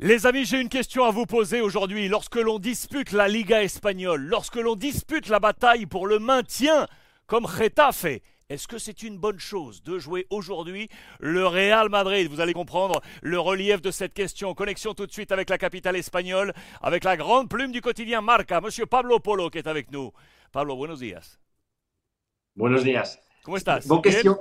Les amis, j'ai une question à vous poser aujourd'hui. Lorsque l'on dispute la Liga espagnole, lorsque l'on dispute la bataille pour le maintien, comme Getafe, est-ce que c'est une bonne chose de jouer aujourd'hui le Real Madrid? Vous allez comprendre le relief de cette question. Connexion tout de suite avec la capitale espagnole, avec la grande plume du quotidien Marca, Monsieur Pablo Polo qui est avec nous. Pablo, buenos días. Buenos días. ¿Cómo estás? Bonne question.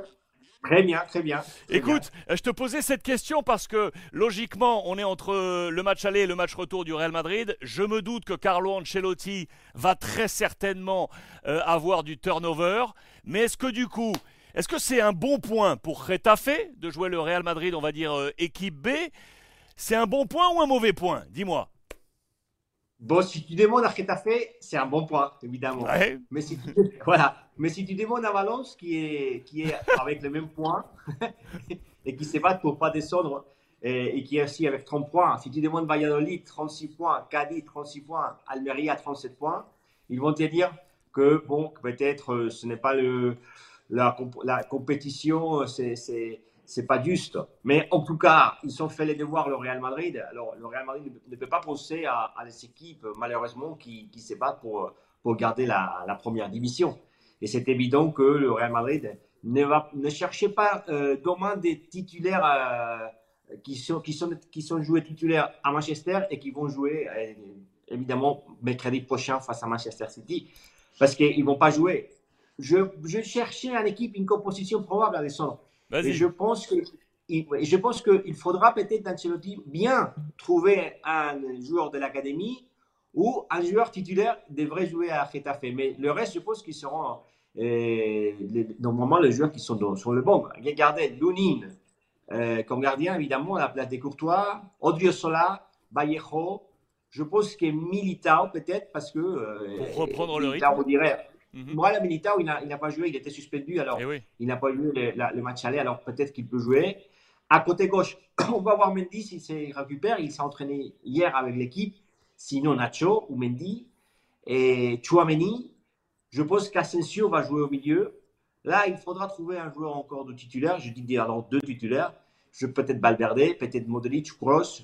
Très bien, très bien. Écoute, je te posais cette question parce que logiquement, on est entre le match aller et le match retour du Real Madrid. Je me doute que Carlo Ancelotti va très certainement euh, avoir du turnover. Mais est-ce que du coup, est-ce que c'est un bon point pour Retafe de jouer le Real Madrid, on va dire euh, équipe B? C'est un bon point ou un mauvais point? Dis-moi. Bon, si tu demandes à Getafe, c'est un bon point, évidemment. Mais, si tu, voilà. Mais si tu demandes à Valence, qui est, qui est avec le même point et qui se bat pour pas descendre et, qui est aussi avec 30 points, si tu demandes Valladolid, 36 points, Cadiz, 36 points, Almeria, 37 points, ils vont te dire que, bon, peut-être euh, ce n'est pas le, la, la compétition, c'est c'est pas juste. Mais en tout cas, ils ont fait les devoirs, le Real Madrid. Alors, le Real Madrid ne peut pas penser à, des équipes, malheureusement, qui, qui se battent pour, pour garder la, la première division. Et c'est évident que le Real Madrid ne, va, ne cherchait pas euh, demain des titulaires euh, qui, sont, qui, sont, qui sont joués titulaires à Manchester et qui vont jouer, euh, évidemment, mercredi prochain face à Manchester City. Parce qu'ils ne vont pas jouer. Je, je cherchais une équipe, une composition probable à descendre. Et je pense que je pense qu'il faudra peut-être Ancelotti bien trouver un joueur de l'académie ou un joueur titulaire devrait jouer à Getafe. Mais le reste, je pense qu'ils seront euh, normalement les joueurs qui sont sur le banc. Regardez, Lunin euh, comme gardien, évidemment, à la place des Courtois, Odriozola, Vallejo. Je pense que Militao, peut-être, parce que. Euh, Pour reprendre le rythme. On dirait, Mm -hmm. Militao, il n'a pas joué, il était suspendu, alors eh il n'a pas eu le, match aller, alors peut-être qu'il peut jouer. À côté gauche, on va voir Mendy s'il se récupère. Il s'est entraîné hier avec l'équipe. Sinon, Nacho ou Mendy. Et Chouameni, je pense qu'Asensio va jouer au milieu. Là, il faudra trouver un joueur encore de titulaire. Je dis alors deux titulaires. Je peut-être Valverde, peut-être Modric, Kroos.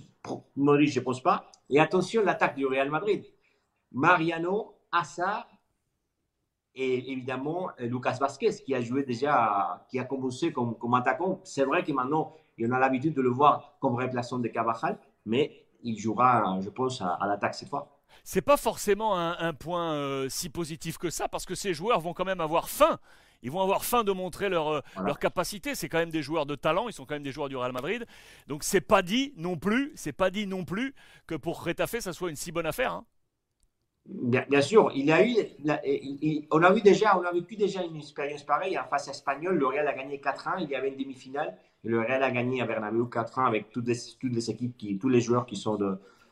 Modric, je ne pense pas. Et attention, l'attaque du Real Madrid. Mariano, Assar et évidemment euh, Lucas Vasquez qui a joué déjà, qui a commencé comme, comme attaquant. C'est vrai que maintenant, on a l'habitude de le voir comme remplaçant de Cavajal, mais il jouera, je pense, à, l'attaque cette fois. C'est pas forcément un, point euh, si positif que ça, parce que ces joueurs vont quand même avoir faim. Ils vont avoir faim de montrer leur, euh, leur capacité. C'est quand même des joueurs de talent. Ils sont quand même des joueurs du Real Madrid. Donc c'est pas dit non plus, c'est pas dit non plus que pour Retafe ça soit une si bonne affaire. Hein. Bien, sûr, il a eu, on a vu déjà, on a vécu déjà une expérience pareille en face espagnole. Le Real a gagné 4-1, il y avait une demi-finale. Le Real a gagné à Bernabeu 4-1 avec toutes les, toutes les équipes, qui, tous les joueurs qui sont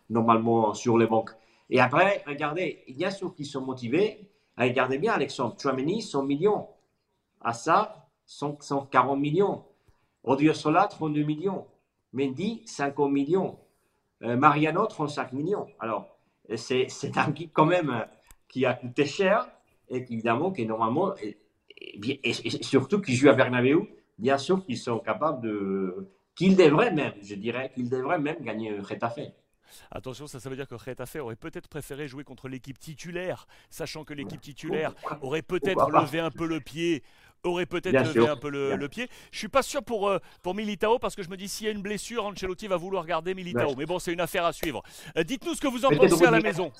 normalement sur les banques. Et après, regardez, il y a ceux qui sont motivés. Regardez bien, Alexandre, Chouameni, 100 millions. Assa, 140 millions. Odriozola, 32 millions. Mendy, 50 millions. Euh, Mariano, 35 millions. Alors, c'est un kit quand même euh, qui a coûté cher et évidemment qui normalement et, surtout qui joue à Bernabeu, bien sûr qu'ils sont capables de qu'ils devraient même, je dirais qu'ils devraient même gagner Retafe. Attention, ça, ça veut dire que Retafe aurait peut-être préféré jouer contre l'équipe titulaire, sachant que l'équipe titulaire aurait peut-être levé un peu le pied aurait peut-être levé un peu le, pied. Je suis pas sûr pour, euh, pour Militao parce que je me dis s'il y a une blessure, Ancelotti va vouloir garder Militao. Mais bon, c'est une affaire à suivre. Euh, dites-nous ce que vous en pensez à la maison.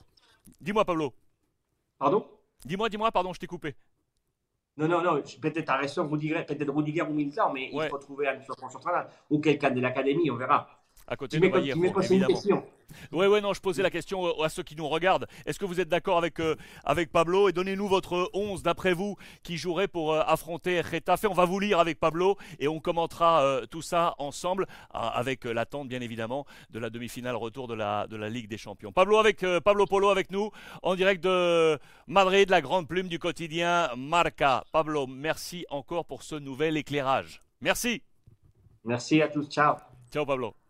Dis-moi, Pablo. Pardon? Dis-moi, dis-moi, pardon, je t'ai coupé. Non, non, non, peut-être à raison, peut-être Rudiger ou Militao, mais il faut trouver un central ou quelqu'un de l'académie, on verra à côté de évidemment. Oui, oui, non, je posais la question à ceux qui nous regardent. Est-ce que vous êtes d'accord avec, euh, avec Pablo Et donnez-nous votre 11 d'après vous qui jouerait pour euh, affronter Retafe. On va vous lire avec Pablo et on commentera euh, tout ça ensemble avec l'attente, bien évidemment, de la demi-finale retour de la, de la Ligue des Champions. Pablo, avec, Pablo Polo avec nous en direct de Madrid, la grande plume du quotidien Marca. Pablo, merci encore pour ce nouvel éclairage. Merci. Merci à tous. Ciao. Ciao, Pablo.